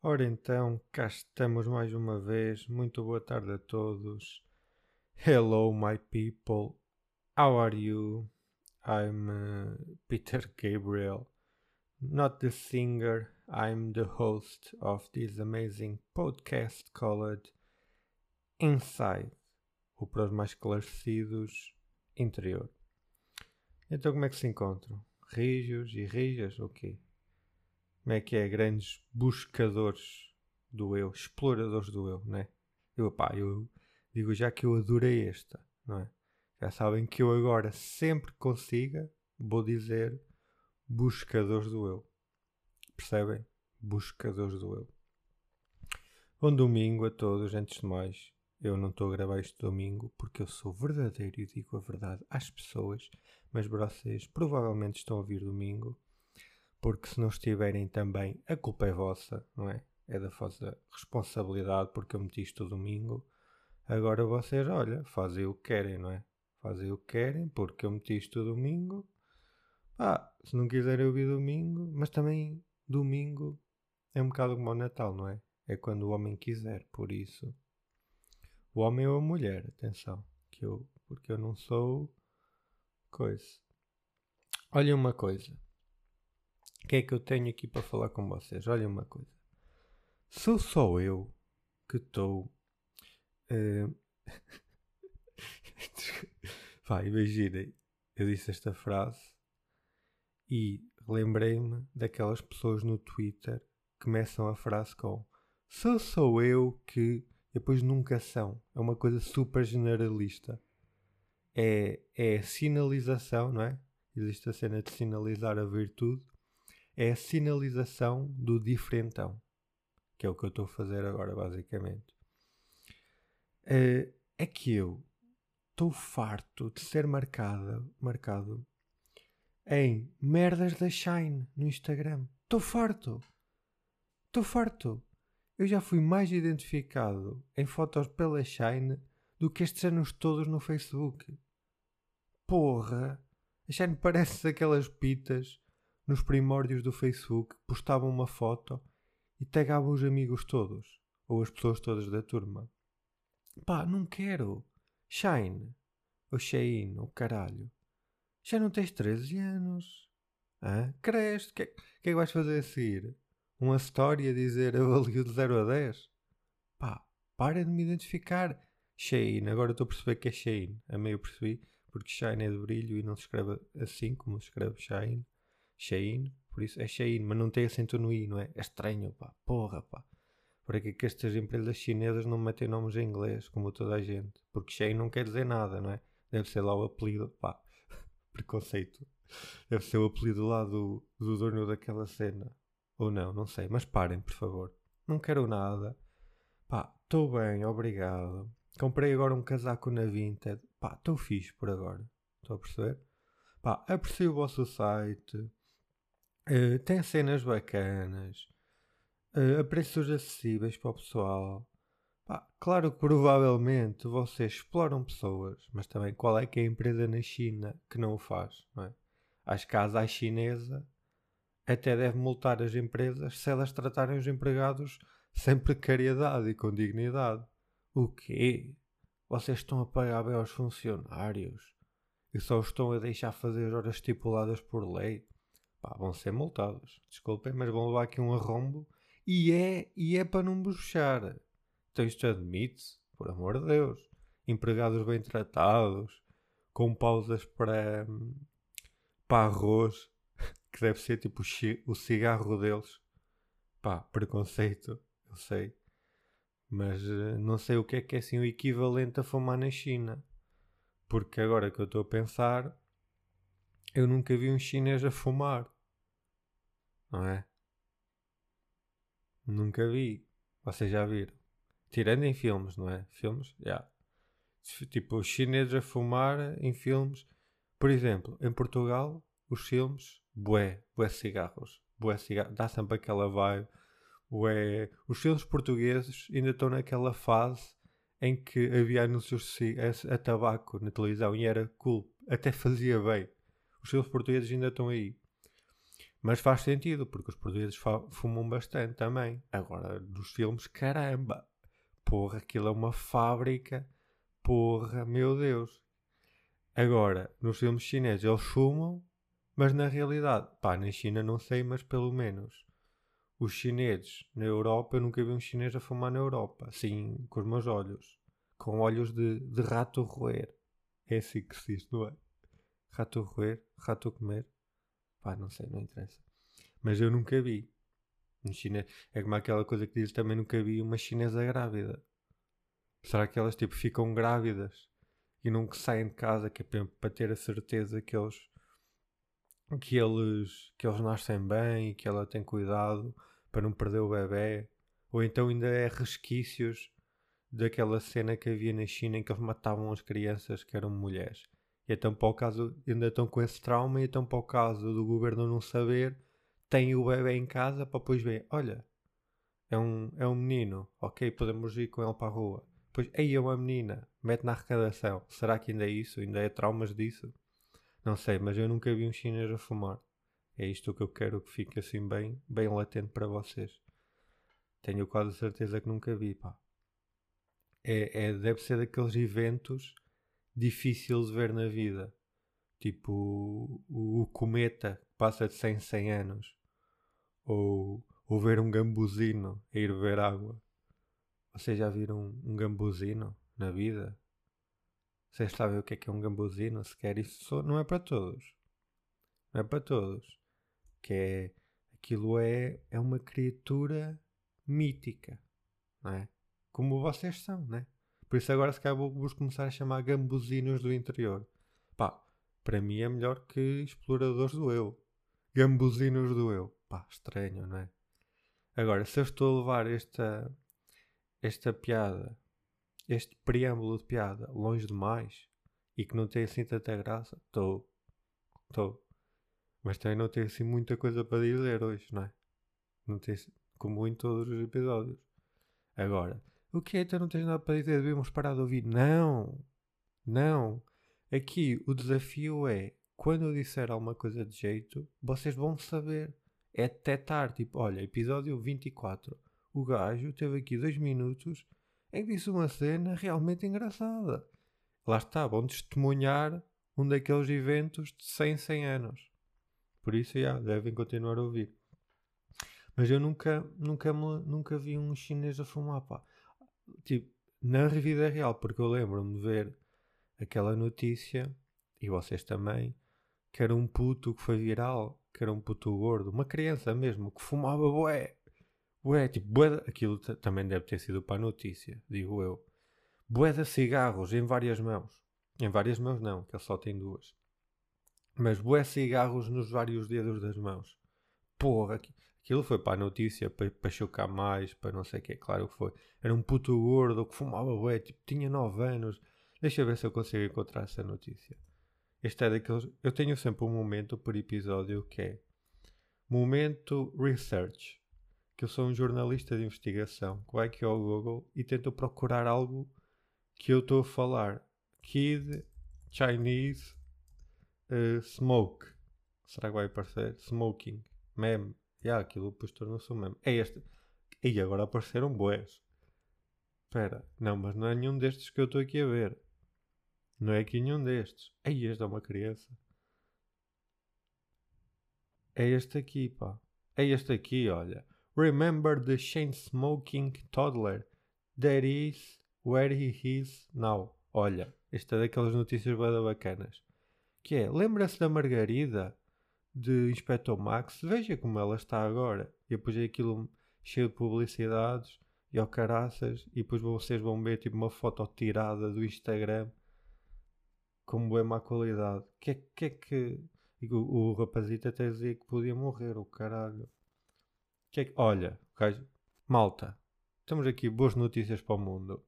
Ora então, cá estamos mais uma vez. Muito boa tarde a todos. Hello, my people. How are you? I'm uh, Peter Gabriel. Not the singer, I'm the host of this amazing podcast called Inside, o para os mais esclarecidos, interior. Então, como é que se encontram? Rijos e rijas? O quê? Como é que é? Grandes buscadores do eu, exploradores do eu, né? Eu, pá, eu digo já que eu adorei esta, não é? Já sabem que eu agora, sempre que consiga, vou dizer buscadores do eu. Percebem? Buscadores do eu. Bom domingo a todos, antes de mais. Eu não estou a gravar este domingo porque eu sou verdadeiro e digo a verdade às pessoas, mas vocês provavelmente estão a ouvir domingo, porque se não estiverem também, a culpa é vossa, não é? É da vossa responsabilidade porque eu meti isto domingo. Agora vocês, olha, fazem o que querem, não é? Fazem o que querem porque eu meti isto domingo. Ah, se não quiserem ouvir domingo, mas também domingo é um bocado como o Natal, não é? É quando o homem quiser, por isso. O homem ou a mulher, atenção, que eu, porque eu não sou coisa. Olhem uma coisa. Que é que eu tenho aqui para falar com vocês? Olhem uma coisa. Sou só eu que estou. Uh... Vai, imaginem. Eu disse esta frase e lembrei-me daquelas pessoas no Twitter que começam a frase com Sou só eu que. Depois nunca são. É uma coisa super generalista. É, é sinalização, não é? Existe a cena de sinalizar a virtude. É a sinalização do diferentão. Que é o que eu estou a fazer agora, basicamente. É, é que eu estou farto de ser marcado, marcado em merdas da Shine no Instagram. Estou farto. Estou farto. Eu já fui mais identificado em fotos pela Shine do que estes anos todos no Facebook. Porra! A Shine parece aquelas pitas nos primórdios do Facebook que postavam uma foto e tagavam os amigos todos ou as pessoas todas da turma. Pá, não quero. Shine. Ou Shein, ou caralho. Já não tens 13 anos. Hã? Cresce. O que, é, que é que vais fazer a seguir? Uma história a dizer avalio de 0 a 10? Pá, para de me identificar. Shein. Agora estou a perceber que é Shein. A meio percebi. Porque Shine é de brilho e não se escreve assim como se escreve Shine. Shein. Por isso é Shein. Mas não tem acento no I, não é? É estranho, pá. Porra, pá. Para que, que estas empresas chinesas não metem nomes em inglês, como toda a gente? Porque Shein não quer dizer nada, não é? Deve ser lá o apelido. Pá, preconceito. Deve ser o apelido lá do, do dono daquela cena. Ou não, não sei. Mas parem, por favor. Não quero nada. Pá, estou bem, obrigado. Comprei agora um casaco na Vinted. Pá, estou fixe por agora. Estou a perceber? Pá, aprecio o vosso site. Uh, tem cenas bacanas. Uh, a preços acessíveis para o pessoal. Pá, claro que provavelmente vocês exploram pessoas, mas também qual é que é a empresa na China que não o faz? Não é? Que a ASAI chinesa até deve multar as empresas se elas tratarem os empregados sem precariedade e com dignidade. O quê? Vocês estão a pagar bem aos funcionários e só os estão a deixar fazer horas estipuladas por lei? Pá, vão ser multados. Desculpem, mas vão levar aqui um arrombo e é, e é para não buchar. Então isto admite-se, por amor de Deus. Empregados bem tratados, com pausas para, para arroz, que deve ser tipo o cigarro deles. Pá, preconceito, eu sei. Mas uh, não sei o que é que é assim o equivalente a fumar na China. Porque agora que eu estou a pensar, eu nunca vi um chinês a fumar. Não é? Nunca vi. Vocês já viram? Tirando em filmes, não é? Filmes, já. Yeah. Tipo, os chineses a fumar em filmes. Por exemplo, em Portugal, os filmes, bué, bué cigarros. Bué cigarros. Dá sempre aquela vibe. Bué. Os filmes portugueses ainda estão naquela fase em que havia anúncios a, tabaco na televisão e era cool. Até fazia bem. Os filmes portugueses ainda estão aí. Mas faz sentido, porque os portugueses fumam bastante também. Agora, nos filmes, caramba! Porra, aquilo é uma fábrica. Porra, meu Deus. Agora, nos filmes chineses eles fumam, mas na realidade, pá, na China não sei, mas pelo menos os chineses na Europa, eu nunca vi um chinês a fumar na Europa, assim, com os meus olhos, com olhos de, de rato roer. É assim que se diz, não é? Rato roer, rato comer. Pá, não sei, não interessa. Mas eu nunca vi. Um chinês. É como aquela coisa que diz também nunca vi uma chinesa grávida. Será que elas tipo ficam grávidas e nunca saem de casa que é para ter a certeza que eles que eles que eles nascem bem e que ela tem cuidado para não perder o bebê ou então ainda é resquícios daquela cena que havia na China em que eles matavam as crianças que eram mulheres e então para o caso ainda estão com esse trauma e então para o caso do governo não saber tem o bebê em casa para depois ver, olha, é um, é um menino, ok, podemos ir com ele para a rua. Depois, aí é uma menina, mete na arrecadação. Será que ainda é isso? Ainda é traumas disso? Não sei, mas eu nunca vi um chinês a fumar. É isto que eu quero que fique assim bem, bem latente para vocês. Tenho quase certeza que nunca vi, pá. É, é, deve ser daqueles eventos difíceis de ver na vida. Tipo o, o, cometa que passa de 100 100 anos ou, ou ver um gambuzino a ir beber água. Vocês já viram um, um gambuzino na vida? Vocês sabem o que é que é um gambuzino? Sequer isso não é para todos. Não é para todos. Que é aquilo é, é uma criatura mítica, não é? Como vocês são, né? Por isso agora se calhar vou-vos começar a chamar gambuzinos do interior. Pá, para mim é melhor que exploradores do eu. Gambuzinos do eu. Pá, estranho, não é? Agora, se eu estou a levar esta, esta piada, este preâmbulo de piada longe demais e que não tem assim tanta graça, estou. Estou. Mas também não tem assim muita coisa para dizer hoje, não é? Não tem, como em todos os episódios. Agora, o que é? Então não tens nada para dizer? Devemos parar de ouvir? Não! Não! Aqui o desafio é quando eu disser alguma coisa de jeito, vocês vão saber é detectar, tipo, olha, episódio 24, o gajo teve aqui dois minutos em que disse uma cena realmente engraçada. Lá está, vão testemunhar um daqueles eventos de 100, 100 anos. Por isso, já, devem continuar a ouvir. Mas eu nunca, nunca, nunca vi um chinês a fumar, pá. Tipo, na vida real, porque eu lembro-me de ver aquela notícia, e vocês também, que era um puto que foi viral que era um puto gordo, uma criança mesmo, que fumava bué. Bué, tipo, bué, aquilo também deve ter sido para a notícia, digo eu. Bué de cigarros em várias mãos. Em várias mãos não, que ele só tem duas. Mas bué cigarros nos vários dedos das mãos. Porra, aquilo foi para a notícia, para, para chocar mais, para não sei o que, claro que foi. Era um puto gordo que fumava bué, tipo, tinha 9 anos. Deixa ver se eu consigo encontrar essa notícia. Este é daqueles. Eu tenho sempre um momento por episódio que é Momento Research. Que eu sou um jornalista de investigação que vai aqui ao Google e tento procurar algo que eu estou a falar. Kid Chinese uh, Smoke. Será que vai aparecer? Smoking. Meme. Yeah, aquilo depois tornou-se um meme. É este. E agora apareceram boés. Espera. Não, mas não é nenhum destes que eu estou aqui a ver. Não é aqui nenhum destes. Ei, este é uma criança. É este aqui, pá. É este aqui, olha. Remember the chain smoking toddler that is where he is now. Olha, esta é daquelas notícias bada bacanas. Que é, lembra-se da Margarida de Inspector Max? Veja como ela está agora. E depois é aquilo cheio de publicidades e ao caraças. E depois vocês vão ver tipo uma foto tirada do Instagram com é má qualidade. Que é que. É que... O, o rapazito até dizia que podia morrer, o caralho. Que é que... Olha, gajo... malta, temos aqui boas notícias para o mundo.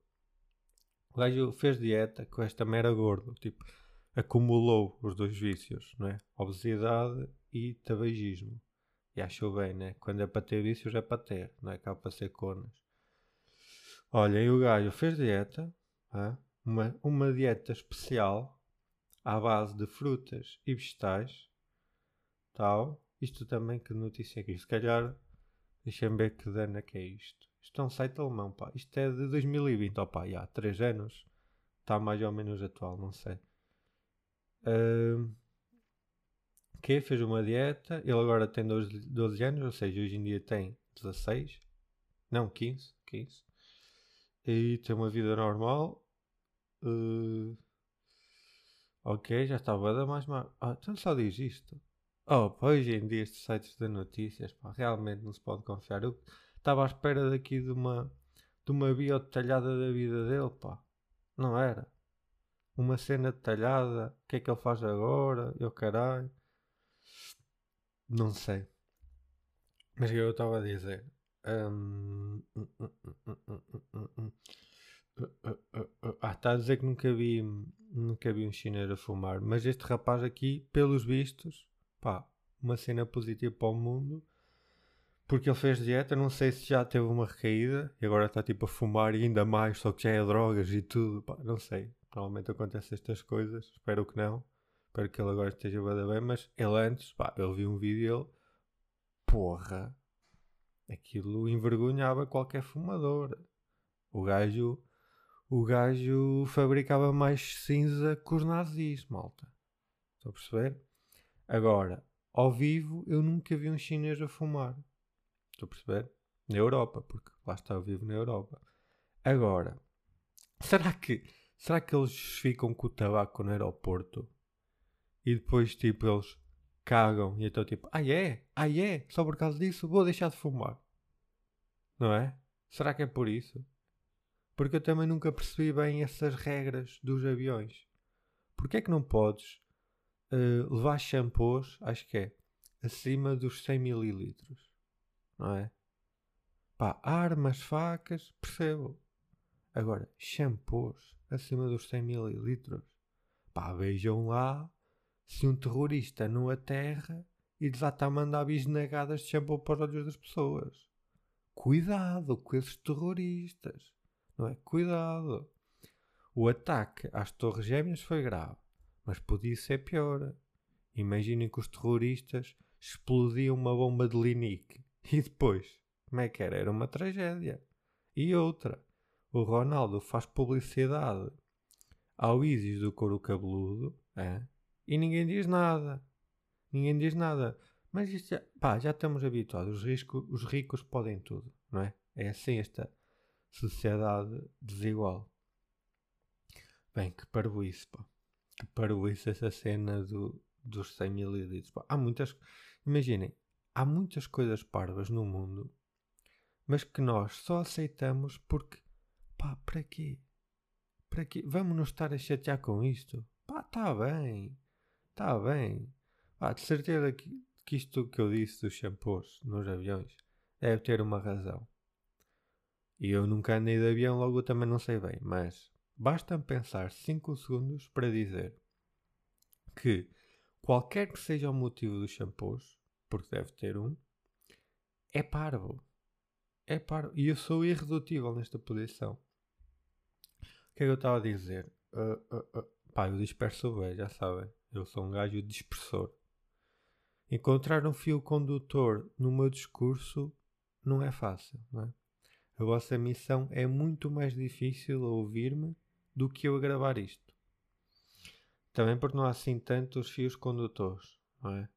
O gajo fez dieta com esta mera gordo, tipo, acumulou os dois vícios, não é? Obesidade e tabagismo. E achou bem, né? Quando é para ter vícios é para ter, não é cá para ser conas. Olha, e o gajo fez dieta, uma, uma dieta especial à base de frutas e vegetais, tal, Isto também, que notícia é que isto? Se calhar, deixem ver que dano é que é isto. Isto é um site alemão, pá. Isto é de 2020, ó pá, já, 3 anos. Está mais ou menos atual, não sei. Uh, que fez uma dieta, ele agora tem 12, 12 anos, ou seja, hoje em dia tem 16, não, 15, 15. E tem uma vida normal. Uh, ok, já estava a dar mais mal. Ah, então só diz isto. Oh, hoje em dia estes sites de notícias, pá, realmente não se pode confiar. Eu estava à espera daqui de uma, de uma bio detalhada da vida dele, pá. Não era. Uma cena detalhada, o que é que ele faz agora, eu caralho. Não sei. Mas o que eu estava a dizer? Ah, está a dizer que nunca vi, nunca vi um chinês a fumar. Mas este rapaz aqui, pelos vistos, pá, uma cena positiva para o mundo. Porque ele fez dieta, não sei se já teve uma recaída e agora está tipo a fumar ainda mais, só que já é drogas e tudo, pá, não sei. Normalmente acontecem estas coisas, espero que não. Espero que ele agora esteja bem, mas ele antes, pá, ele viu um vídeo ele, porra, aquilo envergonhava qualquer fumador. O gajo, o gajo fabricava mais cinza que os nazis, malta. Estão a perceber? Agora, ao vivo, eu nunca vi um chinês a fumar. Estou a perceber? Na Europa, porque lá está, eu vivo na Europa. Agora, será que, será que eles ficam com o tabaco no aeroporto e depois, tipo, eles cagam e então, tipo, ah é? Ah é? Só por causa disso vou deixar de fumar. Não é? Será que é por isso? Porque eu também nunca percebi bem essas regras dos aviões. Porquê é que não podes uh, levar shampoos, acho que é, acima dos 100 mililitros? Não é? Pá, armas, facas, percebo. Agora, shampoos acima dos 100 mililitros. Pá, vejam lá se um terrorista não aterra e desata a mandar bisnagadas de shampoo para os olhos das pessoas. Cuidado com esses terroristas. Não é? Cuidado. O ataque às Torres Gêmeas foi grave, mas podia ser pior. Imaginem que os terroristas explodiam uma bomba de Linique. E depois, como é que era? Era uma tragédia. E outra, o Ronaldo faz publicidade ao ISIS do couro cabeludo, é? E ninguém diz nada. Ninguém diz nada. Mas isto já, pá, já estamos habituados. Os, risco, os ricos podem tudo, não é? É assim esta sociedade desigual. Bem, que parvoíce, pá. Que parvoíce essa cena do, dos 100 mililitros. Pá. Há muitas... Imaginem, há muitas coisas parvas no mundo, mas que nós só aceitamos porque, pá, para quê? Para quê? Vamos nos estar a chatear com isto? Pá, está bem. Está bem. Ah, de certeza que, que isto que eu disse dos shampoos nos aviões deve ter uma razão. E eu nunca andei de avião, logo também não sei bem, mas basta pensar 5 segundos para dizer que qualquer que seja o motivo dos shampoos, porque deve ter um, é parvo. É parvo. E eu sou irredutível nesta posição. O que é que eu estava a dizer? Uh, uh, uh. Pá, eu disperso bem, já sabem. Eu sou um gajo dispersor. Encontrar um fio condutor no meu discurso não é fácil, não é? A vossa missão é muito mais difícil a ouvir-me do que eu a gravar isto. Também porque não há assim tantos fios condutores, não é?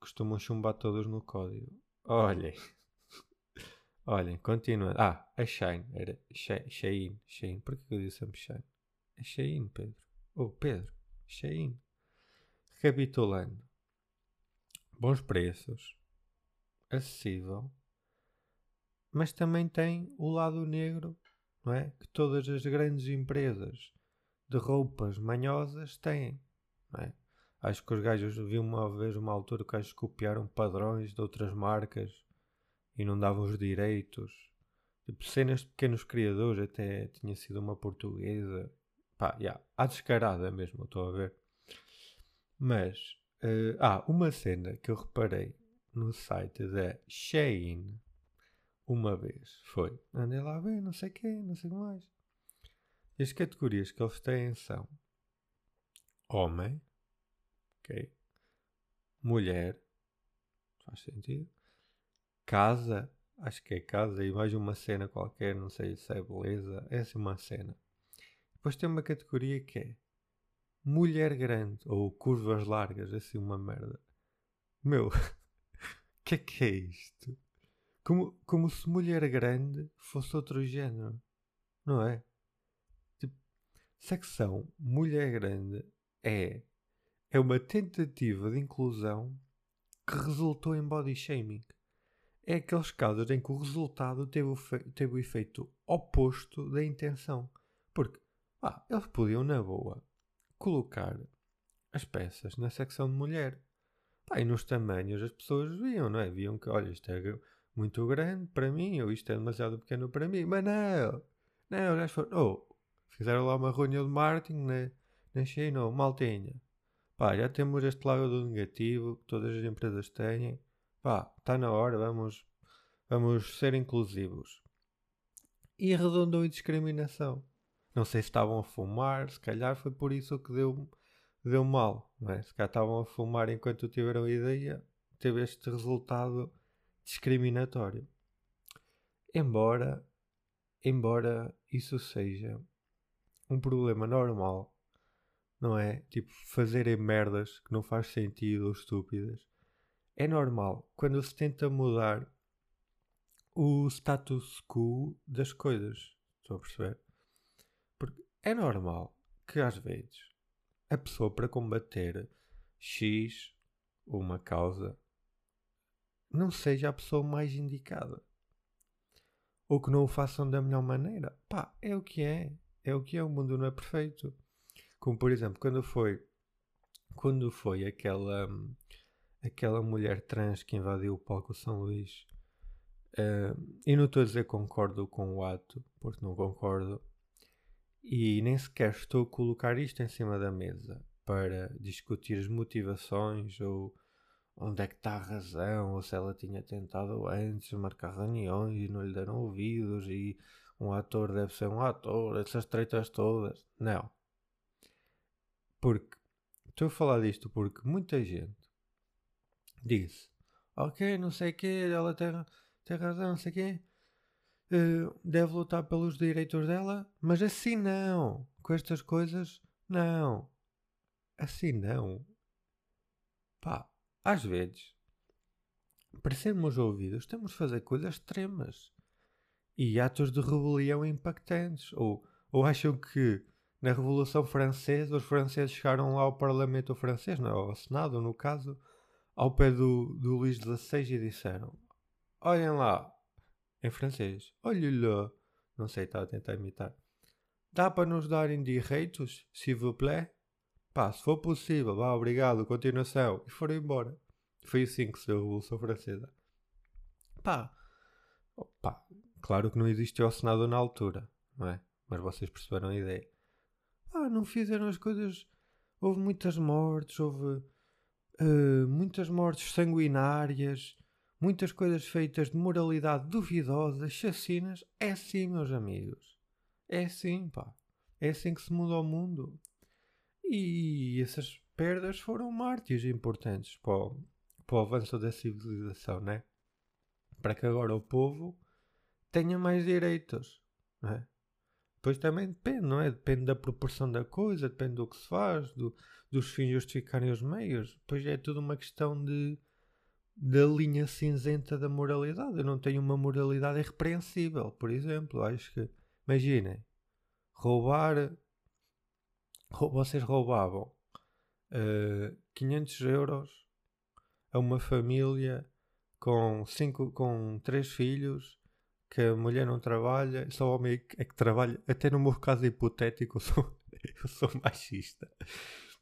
Costumam chumbar todos no código. Olhem. Olhem, continua. Ah, a Shine. Era Shine. Shine. Por que eu disse sempre Shine? É Shine, Pedro. Oh, Pedro. Shein. Recapitulando. Bons preços. Acessível. Mas também tem o lado negro, não é? Que todas as grandes empresas de roupas manhosas têm, não é? Acho que os gajos vi uma vez uma altura que gajos copiaram padrões de outras marcas e não davam os direitos. Tipo, cenas de pequenos criadores, até tinha sido uma portuguesa Pá, yeah, à descarada mesmo, estou a ver. Mas, uh, ah, uma cena que eu reparei no site da Shein uma vez foi, andei lá a ver, não sei quê, não sei mais. E as categorias que eles têm são homem, ok, mulher, faz sentido. Casa, acho que é casa e mais uma cena qualquer, não sei se é beleza, é assim uma cena. Depois tem uma categoria que é mulher grande ou curvas largas, assim uma merda. Meu, que é que é isto? Como, como se mulher grande fosse outro género, não é? Tipo, secção mulher grande é, é uma tentativa de inclusão que resultou em body shaming. É aqueles casos em que o resultado teve o, teve o efeito oposto da intenção. Porque ah, eles podiam, na boa, colocar as peças na secção de mulher. Pá, e nos tamanhos as pessoas viam, não é? Viam que, olha, isto é muito grande para mim, ou isto é demasiado pequeno para mim. Mas não! Não, já foram. Oh, fizeram lá uma reunião de marketing na, na China, oh, maltinha. Pá, já temos este lado do negativo que todas as empresas têm. Pá, está na hora, vamos, vamos ser inclusivos. E arredondou em discriminação. Não sei se estavam a fumar, se calhar foi por isso que deu, deu mal. Não é? Se calhar estavam a fumar enquanto tiveram a ideia, teve este resultado discriminatório. Embora, embora isso seja um problema normal, não é? Tipo, fazerem merdas que não faz sentido ou estúpidas. É normal quando se tenta mudar o status quo das coisas. Estou a perceber? É normal que às vezes a pessoa para combater X, uma causa, não seja a pessoa mais indicada. Ou que não o façam da melhor maneira. Pá, é o que é. É o que é. O mundo não é perfeito. Como por exemplo, quando foi quando foi aquela aquela mulher trans que invadiu o palco São Luís. Uh, e não estou a dizer concordo com o ato, porque não concordo, e nem sequer estou a colocar isto em cima da mesa para discutir as motivações ou onde é que está a razão, ou se ela tinha tentado antes marcar reuniões e não lhe deram ouvidos e um ator deve ser um ator, essas tretas todas. Não. Porque estou a falar disto porque muita gente disse ok, não sei o que, ela tem, tem razão, não sei o quê, uh, deve lutar pelos direitos dela, mas assim não. Com estas coisas, não. Assim não. Pá, às vezes, para sermos ouvidos, temos de fazer coisas extremas e atos de rebelião impactantes. Ou, ou acham que na Revolução Francesa os franceses chegaram lá ao Parlamento francês, não, ao Senado, no caso, ao pé do, do Luís XVI e disseram: Olhem lá, em francês. Olha lá. Não sei, está a tentar imitar. Dá para nos darem direitos, s'il vous plaît? Pá, se for possível, vá, obrigado, continuação. E foram embora. Foi assim que se deu a Revolução Francesa. Pá, pá, claro que não existiu o Senado na altura, não é? Mas vocês perceberam a ideia. Pá, não fizeram as coisas. Houve muitas mortes, houve uh, muitas mortes sanguinárias muitas coisas feitas de moralidade duvidosa, chacinas, é assim, meus amigos. É assim, pá. É assim que se muda o mundo. E essas perdas foram mártires importantes para o, para o avanço da civilização, né? Para que agora o povo tenha mais direitos, né? Depois também depende, não é? Depende da proporção da coisa, depende do que se faz, do, dos fins justificarem os meios. Depois é tudo uma questão de da linha cinzenta da moralidade. Eu não tenho uma moralidade irrepreensível, por exemplo. Acho que, imaginem, roubar. Vocês roubavam uh, eh, 500 euros a uma família com, cinco, com três filhos que a mulher não trabalha, só o homem é que trabalha. Até no meu caso hipotético, eu sou, eu sou machista.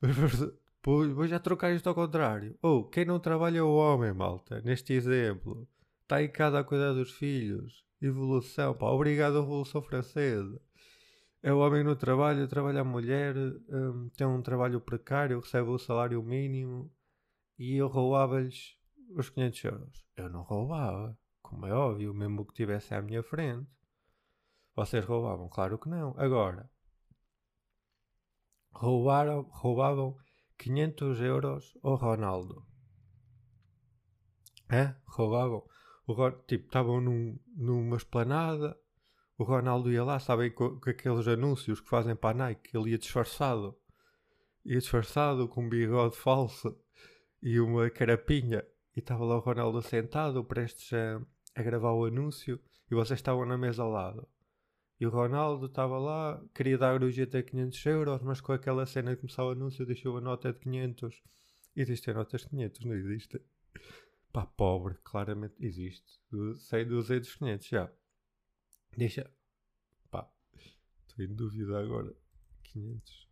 Pois, vou já trocar isto ao contrário. Ou, oh, quem não trabalha é o homem, malta. Neste exemplo. Está em casa a cuidar dos filhos. Evolução, pá. Obrigado Revolução Francesa. É o homem no trabalho, trabalha a mulher, um, tem um trabalho precário, recebe o salário mínimo e eu roubava-lhes os 500 euros. Eu não roubava, como é óbvio, mesmo que estivesse à minha frente. Vocês roubavam? Claro que não. Agora, roubaram, roubavam 500 euros ao Ronaldo. É? Roubavam. O tipo, estavam num, numa esplanada. O Ronaldo ia lá, sabem, com, com, aqueles anúncios que fazem para a Nike. Ele ia disfarçado. Ia disfarçado com um bigode falso e uma carapinha. E estava lá o Ronaldo sentado, prestes a, a gravar o anúncio. E vocês estavam na mesa ao lado. E o Ronaldo estava lá, queria dar o GT a 500 euros, mas com aquela cena de começar o anúncio deixou a nota de 500. Existem notas de 500, não existe? Pá, pobre, claramente existe. 100, 200, 500, já. Deixa. Pá, estou em dúvida agora. 500.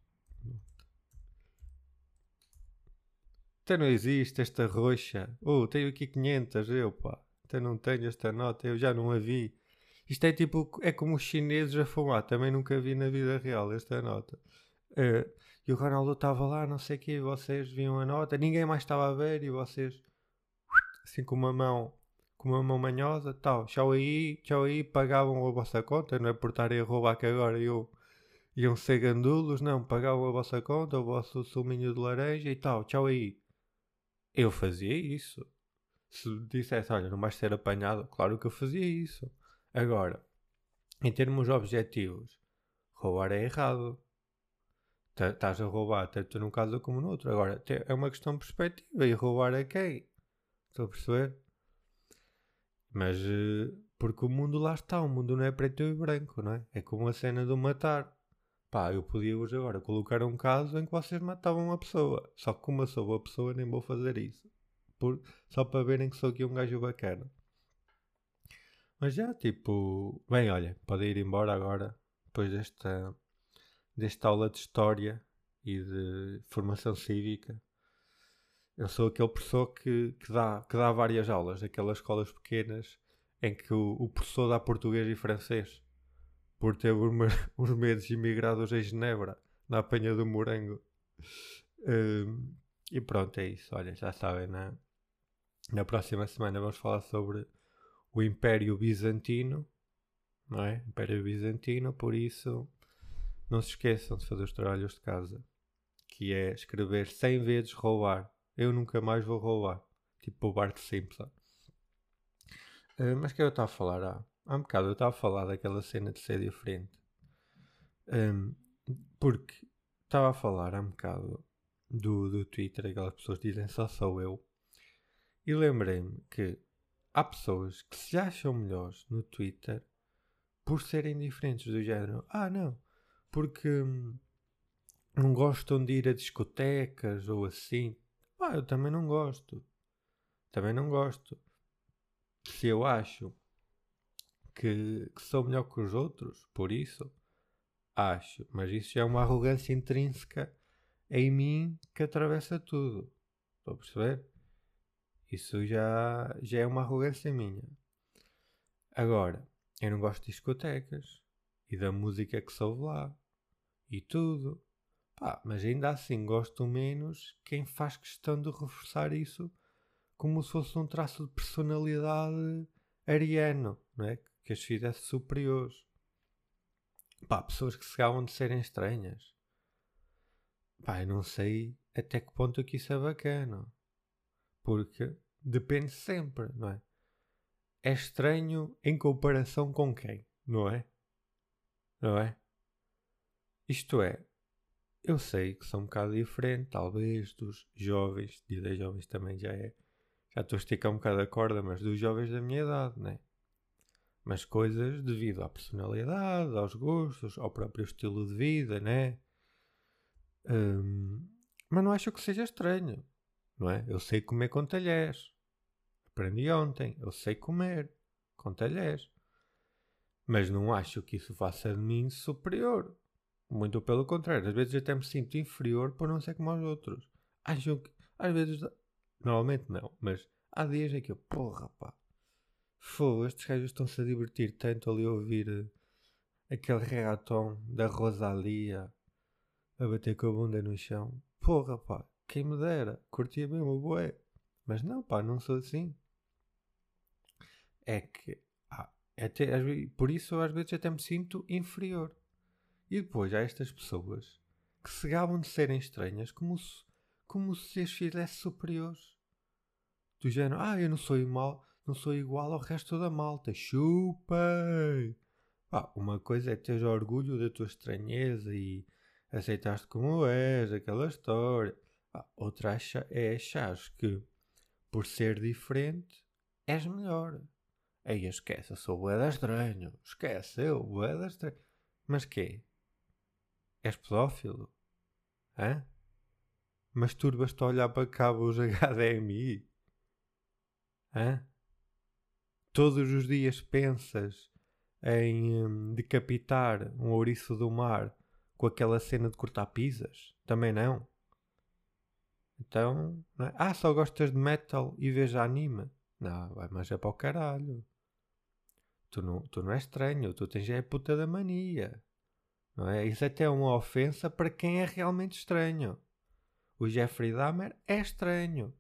Até não existe esta roxa. Oh, tenho aqui 500, eu pá. Até não tenho esta nota, eu já não a vi. Isto é tipo, é como os chineses a fumar, também nunca vi na vida real esta nota. Uh, e o Ronaldo estava lá, não sei o quê, vocês viam a nota, ninguém mais estava a ver e vocês, assim com uma mão, com uma mão manhosa, tal, tchau aí, tchau aí, pagavam a vossa conta, não é por estarem a roubar que agora eu iam ser gandulos, não, pagavam a vossa conta, o vosso suminho de laranja e tal, tchau aí. Eu fazia isso. Se dissesse, olha, não vais ser apanhado, claro que eu fazia isso. Agora, em termos objetivos, roubar é errado. Estás a roubar tanto num caso como no outro. Agora, é uma questão de perspectiva. E roubar é quem? Estou a perceber? Mas, eh, porque o mundo lá está. O mundo não é preto e branco, não é? É como a cena do matar. Pá, eu podia-vos agora colocar um caso em que vocês matavam uma pessoa. Só que como eu sou uma pessoa, nem vou fazer isso. Por, só para verem que sou aqui um gajo bacana. Mas já, tipo, bem, olha, pode ir embora agora, depois desta, desta aula de História e de formação cívica. Eu sou aquele professor que, que, dá, que dá várias aulas, aquelas escolas pequenas em que o, o professor dá português e francês, por ter uns meses imigrados em Genebra, na apanha do morango. Um, e pronto, é isso. Olha, já sabem, na, na próxima semana vamos falar sobre o Império Bizantino, não é? Império Bizantino, por isso não se esqueçam de fazer os trabalhos de casa, que é escrever 100 vezes roubar. Eu nunca mais vou roubar, tipo o Bart Simpson. Uh, mas que eu estava a falar há, há um bocado, eu estava a falar daquela cena de ser diferente. Um, porque estava a falar há um bocado do, do Twitter, aquelas pessoas dizem só sou eu. E lembrei-me que há pessoas que se acham melhores no Twitter por serem diferentes do género. Ah, não, porque hum, não gostam de ir a discotecas ou assim. Ah, eu também não gosto. Também não gosto. Se eu acho que, que sou melhor que os outros, por isso, acho. Mas isso é uma arrogância intrínseca em mim que atravessa tudo. Estou a perceber? Isso já, já é uma arrogância minha. Agora, eu não gosto de discotecas e da música que soube lá e tudo. Pá, mas ainda assim gosto menos quem faz questão de reforçar isso como se fosse um traço de personalidade ariano, não é? Que as fizesse superiores. Pá, pessoas que se gavam de serem estranhas. Pá, eu não sei até que ponto é que isso é bacana. Porque depende sempre, não é? É estranho em comparação com quem, não é? Não é? Isto é, eu sei que sou um bocado diferente, talvez, dos jovens, dizer jovens também já é, já estou a esticar um bocado a corda, mas dos jovens da minha idade, não é? Mas coisas devido à personalidade, aos gostos, ao próprio estilo de vida, né? Hum, mas não acho que seja estranho, não é? Eu sei comer com talheres, Aprendi ontem, eu sei comer com talheres. Mas não acho que isso faça de mim superior. Muito pelo contrário, às vezes até me sinto inferior por não ser como os outros. Acho que, às vezes, normalmente não, mas há dias em que eu, porra, pá, fogo, estes gajos estão-se a divertir tanto ali a ouvir uh, aquele reggaeton da Rosalia a bater com a bunda no chão. Porra, pá, quem me dera, curtia mesmo o boé. Mas não, pá, não sou assim é que ah, até, por isso às vezes até me sinto inferior. E depois há estas pessoas que se gabam de serem estranhas como se, como se as fizesse superiores. Do género, ah, eu não sou igual, não sou igual ao resto da malta. Chupem! Ah, uma coisa é teres orgulho da tua estranheza e aceitaste como és, aquela história. Ah, outra é achar que por ser diferente és melhor. Aí esquece, eu sou boeda estranho. Esquece, eu, boeda estranho. Mas quê? És pedófilo? Hã? Masturbas-te a olhar para cabos HDMI? Hã? Todos os dias pensas em hum, decapitar um ouriço do mar com aquela cena de cortar pizzas? Também não? Então, não é? ah, só gostas de metal e veja anime? Não, vai, mas é para o caralho. Tu não, tu não és estranho, tu tens é a puta da mania. Não é? Isso até é uma ofensa para quem é realmente estranho. O Jeffrey Dahmer é estranho.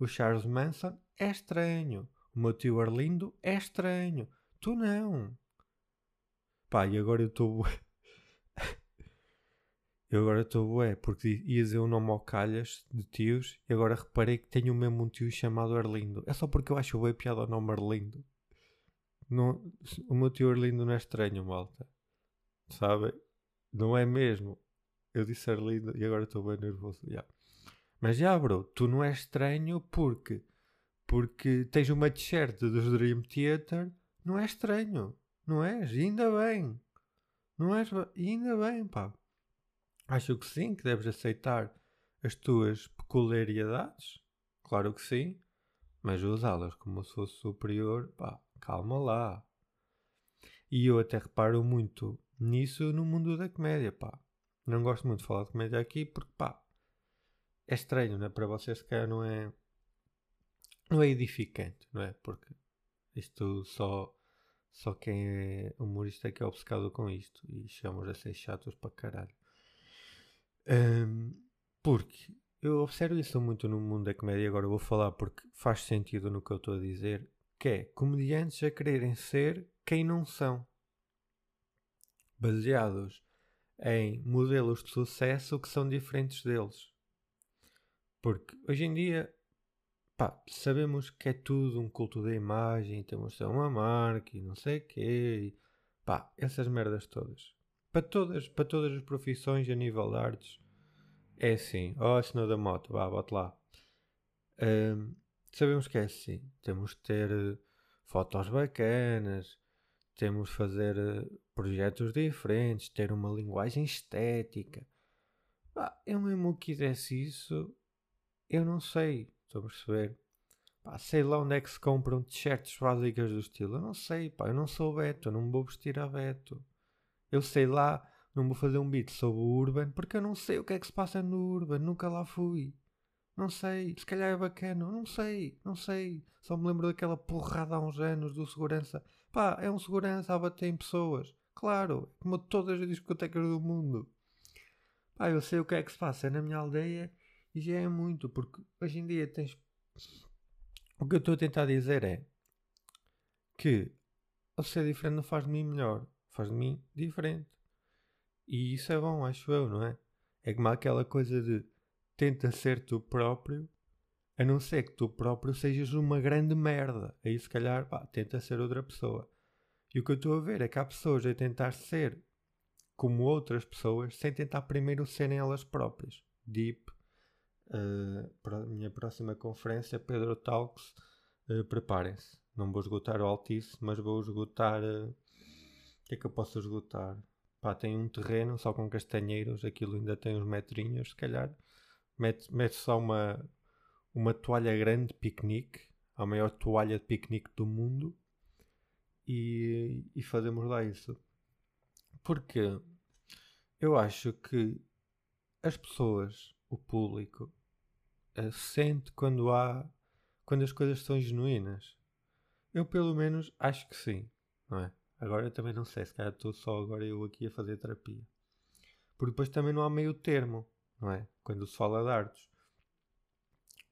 O Charles Manson é estranho. O meu tio Arlindo é estranho. Tu não. Pá, e agora eu estou. eu agora estou bué, porque ia dizer o nome ao calhas de tios e agora reparei que tenho mesmo um tio chamado Arlindo. É só porque eu acho bué piada o nome Arlindo. Não, o meu tio Arlindo não é estranho, malta. Sabe? Não é mesmo. Eu disse Arlindo e agora estou bem nervoso. Yeah. Mas já, bro, tu não és estranho porque porque tens uma t-shirt dos Dream Theater, não é estranho. Não és? Ainda bem. Não és? Ainda bem, pá. Acho que sim, que deves aceitar as tuas peculiaridades. Claro que sim. Mas usá-las como se fosse superior, pá, calma lá. E eu até reparo muito nisso no mundo da comédia, pá. Não gosto muito de falar de comédia aqui porque, pá, é estranho, né? Para vocês, se calhar, não é, não é edificante, não é? Porque isto só, só quem é humorista é que é obcecado com isto e chegamos a ser chatos para caralho. Um, porque eu observo isso muito no mundo da comédia, agora vou falar porque faz sentido no que eu estou a dizer, que é comediantes a quererem ser quem não são baseados em modelos de sucesso que são diferentes deles. Porque hoje em dia, pá, sabemos que é tudo um culto da imagem, temos de uma marca e não sei o quê, pá, essas merdas todas. Para todas, para todas as profissões a nível de artes, é assim. Ó, oh, senhor da moto, vá, bote lá. Um, sabemos que é assim. Temos de ter uh, fotos bacanas, temos de fazer uh, projetos diferentes, ter uma linguagem estética. Eu mesmo quisesse isso, eu não sei, estou a perceber. Sei lá onde é que se compram t-shirts básicas do estilo. Eu não sei, pá, eu não sou Beto, eu não me vou vestir a Beto. Eu sei lá, não vou fazer um beat sobre o Urban, porque eu não sei o que é que se passa no Urban, nunca lá fui. Não sei, se calhar é bacana, não sei, não sei. Só me lembro daquela porrada há uns anos do segurança. Pá, é um segurança a bater em pessoas. Claro, como todas as discotecas do mundo. Pá, eu sei o que é que se passa na minha aldeia e já é muito, porque hoje em dia tens. O que eu estou a tentar dizer é que ao ser diferente não faz de mim melhor, faz de mim diferente. E isso é bom, acho eu, não é? É como aquela coisa de tenta ser tu próprio, a não ser que tu próprio sejas uma grande merda. Aí se calhar, pá, tenta ser outra pessoa. E o que eu estou a ver é que há pessoas a tentar ser como outras pessoas sem tentar primeiro serem elas próprias. Deep. Uh, para a minha próxima conferência, Pedro Talks, uh, preparem-se. Não vou esgotar o Altice, mas vou esgotar. Uh, o que é que eu posso esgotar? Pá, tem um terreno só com castanheiros, aquilo ainda tem uns metrinhos, se calhar. Mete, mete só uma, uma toalha grande de piquenique, a maior toalha de piquenique do mundo e, e fazemos lá isso. Porque eu acho que as pessoas, o público, uh, sente quando há quando as coisas são genuínas. Eu pelo menos acho que sim, não é? Agora eu também não sei, se calhar estou só agora eu aqui a fazer terapia. Porque depois também não há meio termo, não é? Quando se fala de artes.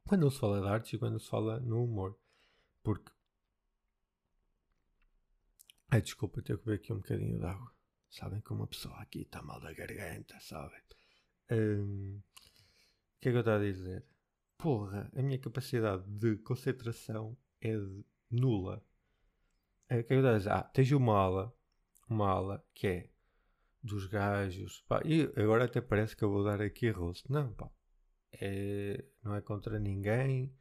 Quando se fala de artes e quando se fala no humor. Porque Ai, desculpa, tenho que beber aqui um bocadinho de água. Sabem que uma pessoa aqui está mal da garganta, sabem? Um, o que é que eu estou a dizer? porra, a minha capacidade de concentração é de nula. É, que eu dizer, ah, tens uma ala, uma ala que é dos gajos, pá, e agora até parece que eu vou dar aqui rosto. Não, pá, é, não é contra ninguém,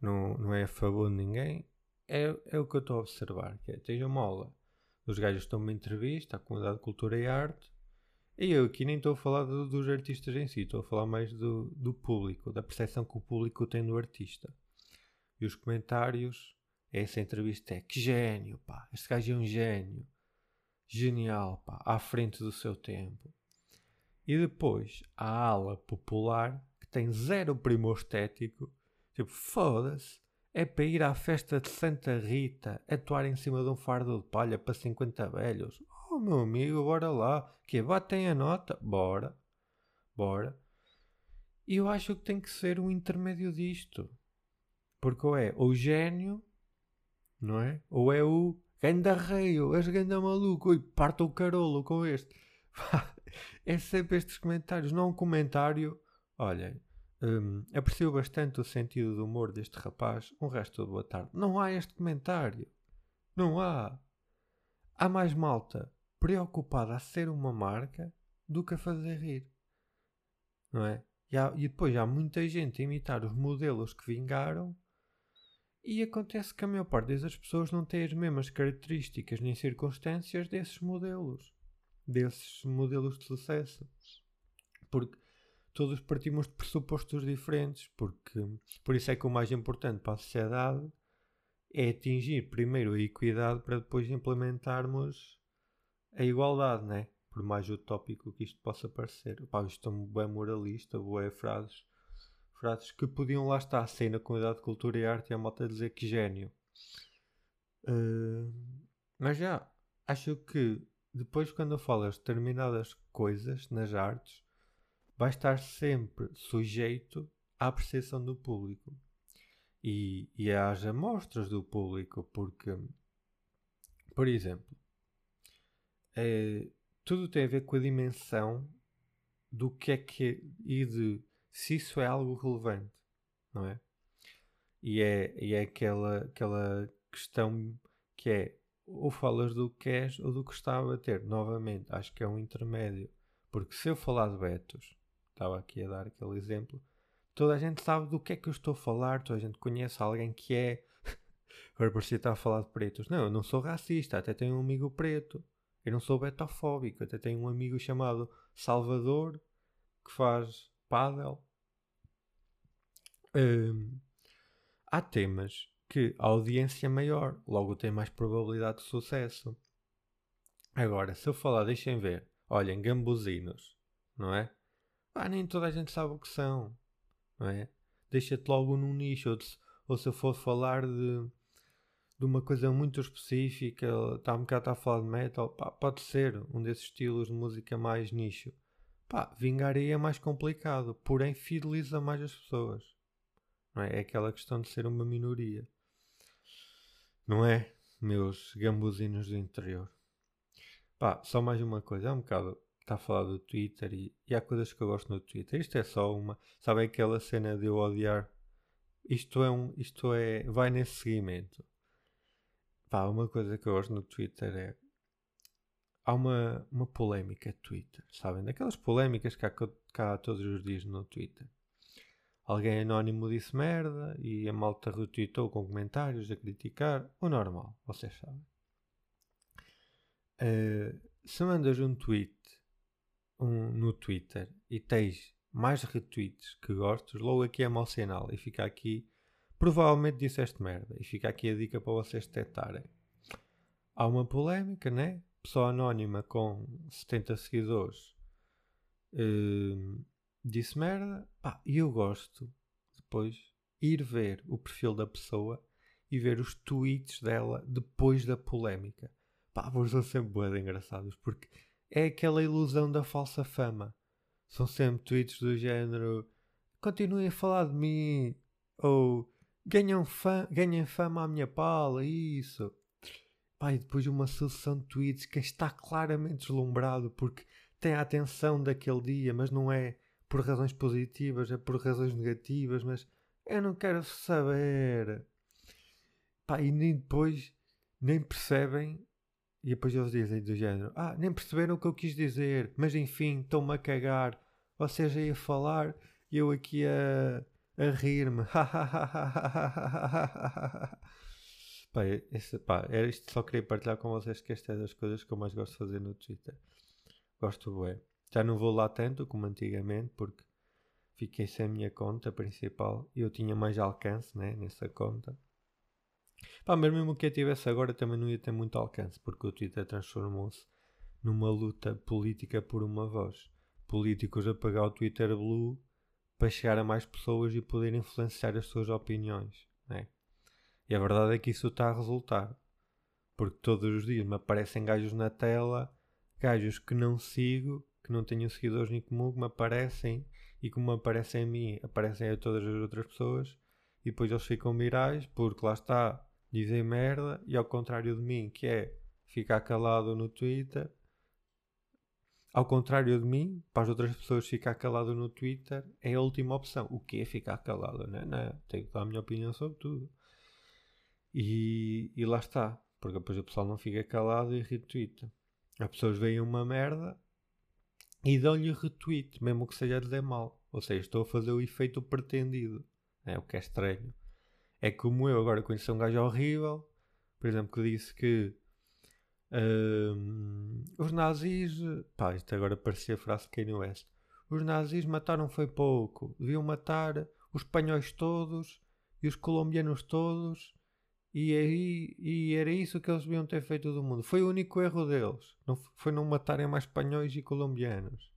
não, não é a favor de ninguém, é, é o que eu estou a observar, que é, tens uma aula dos gajos estão numa entrevista à comunidade de cultura e arte, e eu aqui nem estou a falar do, dos artistas em si, estou a falar mais do, do público, da percepção que o público tem do artista. E os comentários, essa entrevista é que gênio, pá, este gajo é um gênio, genial, pá, à frente do seu tempo. E depois a ala popular que tem zero primor estético, tipo, foda-se, é para ir à festa de Santa Rita, atuar em cima de um fardo de palha para 50 velhos. Oh, meu amigo, bora lá. Que batem a nota? Bora. Bora. E eu acho que tem que ser um intermédio disto. Porque ou é o gênio, não é? Ou é o ganda rei, és ganda maluco, e parta o carolo com este. é sempre estes comentários. Não um comentário, olhem, um, aprecio bastante o sentido do humor deste rapaz. Um resto de boa tarde. Não há este comentário. Não há. Há mais malta preocupada a ser uma marca do que a fazer rir. Não é? E, há, e depois há muita gente a imitar os modelos que vingaram e acontece que a maior parte das pessoas não tem as mesmas características nem circunstâncias desses modelos. Desses modelos de sucesso. Porque todos partimos de pressupostos diferentes, porque por isso é que o mais importante para a sociedade é atingir primeiro a equidade para depois implementarmos a igualdade, né? Por mais utópico que isto possa parecer. Pá, isto é bem moralista, boé frases. Frases que podiam lá estar, sair na comunidade de cultura e arte e a malta dizer que gênio. Uh, mas já, acho que depois quando falas determinadas coisas nas artes, vai estar sempre sujeito à percepção do público. E, e às amostras do público, porque, por exemplo, é, tudo tem a ver com a dimensão do que é que é, e de se isso é algo relevante, não é? E é, e é aquela, aquela questão que é ou falas do que és ou do que está a bater. Novamente, acho que é um intermédio. Porque se eu falar de Betos, estava aqui a dar aquele exemplo, toda a gente sabe do que é que eu estou a falar, toda a gente conhece alguém que é. Agora parecia estar a falar de pretos. Não, eu não sou racista, até tenho um amigo preto. Eu não sou betofóbico, até tenho um amigo chamado Salvador que faz paddle. Hum, há temas que a audiência é maior, logo tem mais probabilidade de sucesso. Agora, se eu falar, deixem ver, olhem, gambuzinos, não é? Ah, nem toda a gente sabe o que são, não é? Deixa-te logo num nicho, ou, ou se eu for falar de de uma coisa muito específica, está um bocado a falar de metal, pá, pode ser um desses estilos de música mais nicho. Pá, vingaria é mais complicado, porém fideliza mais as pessoas. Não é? é aquela questão de ser uma minoria. Não é, meus gambuzinos do interior? Pá, só mais uma coisa, é um bocado está a falar do Twitter e, e, há coisas que eu gosto no Twitter. Isto é só uma. Sabe aquela cena de eu odiar? Isto é um. Isto é. Vai nesse seguimento. Pá, uma coisa que eu gosto no Twitter é. Há uma, uma polémica Twitter, sabem? Daquelas polémicas que há, que há todos os dias no Twitter. Alguém anónimo disse merda e a malta retweetou com comentários a criticar. O normal, vocês sabem. Uh, se mandas um tweet um, no Twitter e tens mais retweets que gostos, logo aqui é mau sinal e fica aqui provavelmente disseste merda. E fica aqui a dica para vocês detectarem. Há uma polémica, né? Pessoa anónima com 70 seguidores uh, disse merda. Pá, e eu gosto depois ir ver o perfil da pessoa e ver os tweets dela depois da polémica. Pá, pois são sempre boas engraçados porque é aquela ilusão da falsa fama. São sempre tweets do género continuem a falar de mim ou ganham, fã, ganham fama à minha pala, isso. Pai, depois uma sucessão de tweets que está claramente deslumbrado porque tem a atenção daquele dia, mas não é por razões positivas, é por razões negativas, mas eu não quero saber. Pá, e nem depois, nem percebem. E depois eles dizem do género: Ah, nem perceberam o que eu quis dizer, mas enfim, estão-me a cagar. Vocês aí a falar e eu aqui a, a rir-me. pá, esse, pá, era isto só queria partilhar com vocês que esta é das coisas que eu mais gosto de fazer no Twitter. Gosto bem. Já não vou lá tanto como antigamente, porque fiquei sem a minha conta principal e eu tinha mais alcance né, nessa conta. Pá, mas mesmo que eu tivesse agora também não ia ter muito alcance, porque o Twitter transformou-se numa luta política por uma voz. Políticos a pagar o Twitter Blue para chegar a mais pessoas e poder influenciar as suas opiniões. Né? E a verdade é que isso está a resultar. Porque todos os dias me aparecem gajos na tela, gajos que não sigo, que não tenho seguidores em comum, que me aparecem e como aparecem a mim, aparecem a todas as outras pessoas e depois eles ficam virais porque lá está, dizem merda e ao contrário de mim, que é ficar calado no Twitter, ao contrário de mim, para as outras pessoas ficar calado no Twitter é a última opção. O que é ficar calado? Não, é? não, tenho que dar a minha opinião sobre tudo. E, e lá está, porque depois o pessoal não fica calado e retweeta. As pessoas veem uma merda e dão-lhe retweet, mesmo que seja a dizer mal. Ou seja, estou a fazer o efeito pretendido. É o que é estranho. É como eu agora conheci um gajo horrível, por exemplo, que disse que um, os nazis. Pá, isto agora parecia a frase de Kanye West. Os nazis mataram foi pouco. Deviam matar os espanhóis todos e os colombianos todos e, aí, e era isso que eles deviam ter feito do mundo. Foi o único erro deles. Não, foi não matarem mais espanhóis e colombianos.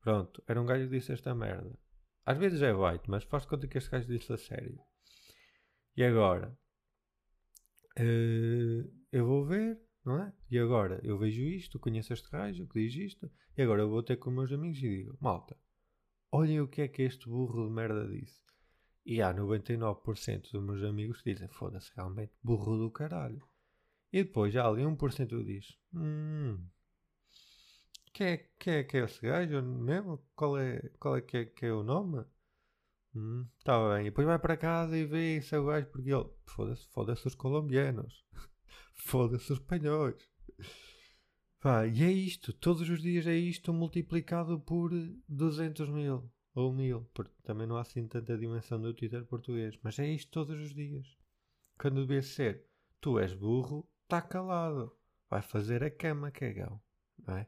Pronto, era um gajo que disse esta merda. Às vezes é white, mas faz conta que este gajo disse a sério. E agora? Uh, eu vou ver, não é? E agora? Eu vejo isto, conheço este gajo que diz isto. E agora eu vou ter com meus amigos e digo: Malta, olhem o que é que este burro de merda disse. E há 99% dos meus amigos que dizem: foda-se, realmente, burro do caralho. E depois já ali 1% que diz: hum, que é, que é, que é esse gajo mesmo? Qual é, qual é, que, é, que é o nome? Hum, tá bem. E depois vai para casa e vê esse é o gajo porque ele, foda-se, foda-se os colombianos, foda-se os espanhóis. Pá, e é isto, todos os dias é isto multiplicado por 200 mil ou mil, porque também não há assim tanta dimensão do Twitter português. Mas é isto todos os dias. Quando devia ser, tu és burro, está calado. Vai fazer a cama, cagão. Não é?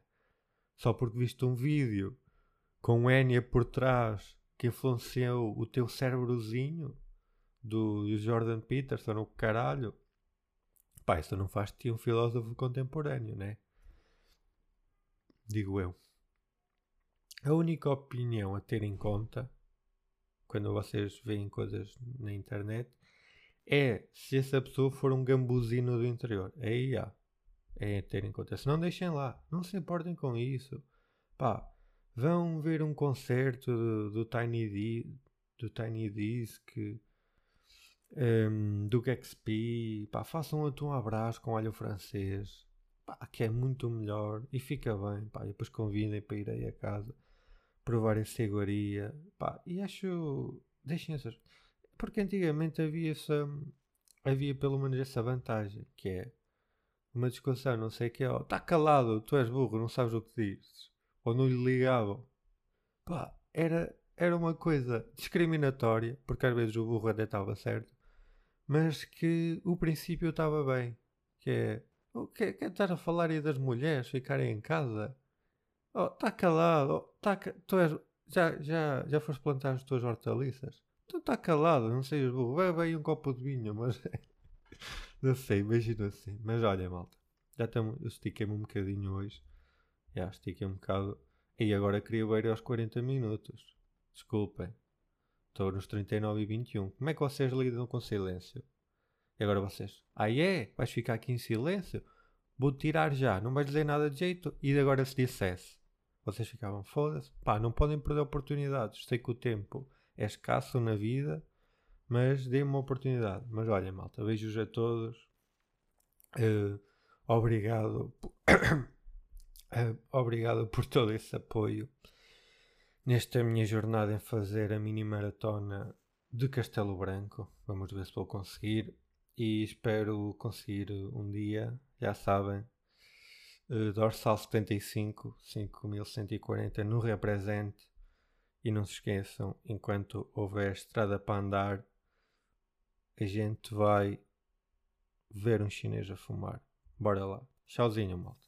Só porque viste um vídeo com um Enya por trás que influenciou o teu cérebrozinho do Jordan Peterson, o caralho. Pá, isso não faz-te um filósofo contemporâneo, né? Digo eu. A única opinião a ter em conta quando vocês veem coisas na internet é se essa pessoa for um gambuzino do interior. Aí há. É a ter em conta. Se não deixem lá. Não se importem com isso. Pá, vão ver um concerto do, do Tiny D, do Tiny Disc, um, do Gatsby. Pá, façam um abraço com alho francês. Pá, que é muito melhor e fica bem. Pá, e depois convidem para ir aí a casa provar essa iguaria. Pá, e acho. Deixem essas. Porque antigamente havia essa. Havia pelo menos essa vantagem, que é uma discussão, não sei o que é, está calado, tu és burro, não sabes o que dizes. Ou não lhe ligavam. Pá, era, era uma coisa discriminatória, porque às vezes o burro até estava certo, mas que o princípio estava bem. Que é, o que é que a falar aí das mulheres ficarem em casa? Oh, está calado. Oh, tá, tu és, já, já, já foste plantar as tuas hortaliças? Tu está calado, não sei, bebe aí um copo de vinho, mas. não sei, imagina assim. Mas olha, malta, já tamo, eu estiquei-me um bocadinho hoje. Já estiquei um bocado. E agora queria ver aos 40 minutos. Desculpem. Estou nos 39 e 21. Como é que vocês lidam com silêncio? E agora vocês. Ah, é? Vais ficar aqui em silêncio? Vou tirar já. Não vais dizer nada de jeito. E agora se dissesse vocês ficavam, foda-se, pá, não podem perder oportunidades. Sei que o tempo é escasso na vida, mas dê-me uma oportunidade. Mas olha, malta, beijos a todos. Uh, obrigado. uh, obrigado por todo esse apoio nesta minha jornada em fazer a mini maratona de Castelo Branco. Vamos ver se vou conseguir. E espero conseguir um dia, já sabem, uh, dorsal 75, 5140 no represente. E não se esqueçam, enquanto houver estrada para andar, a gente vai ver um chinês a fumar. Bora lá. Tchauzinho, malta.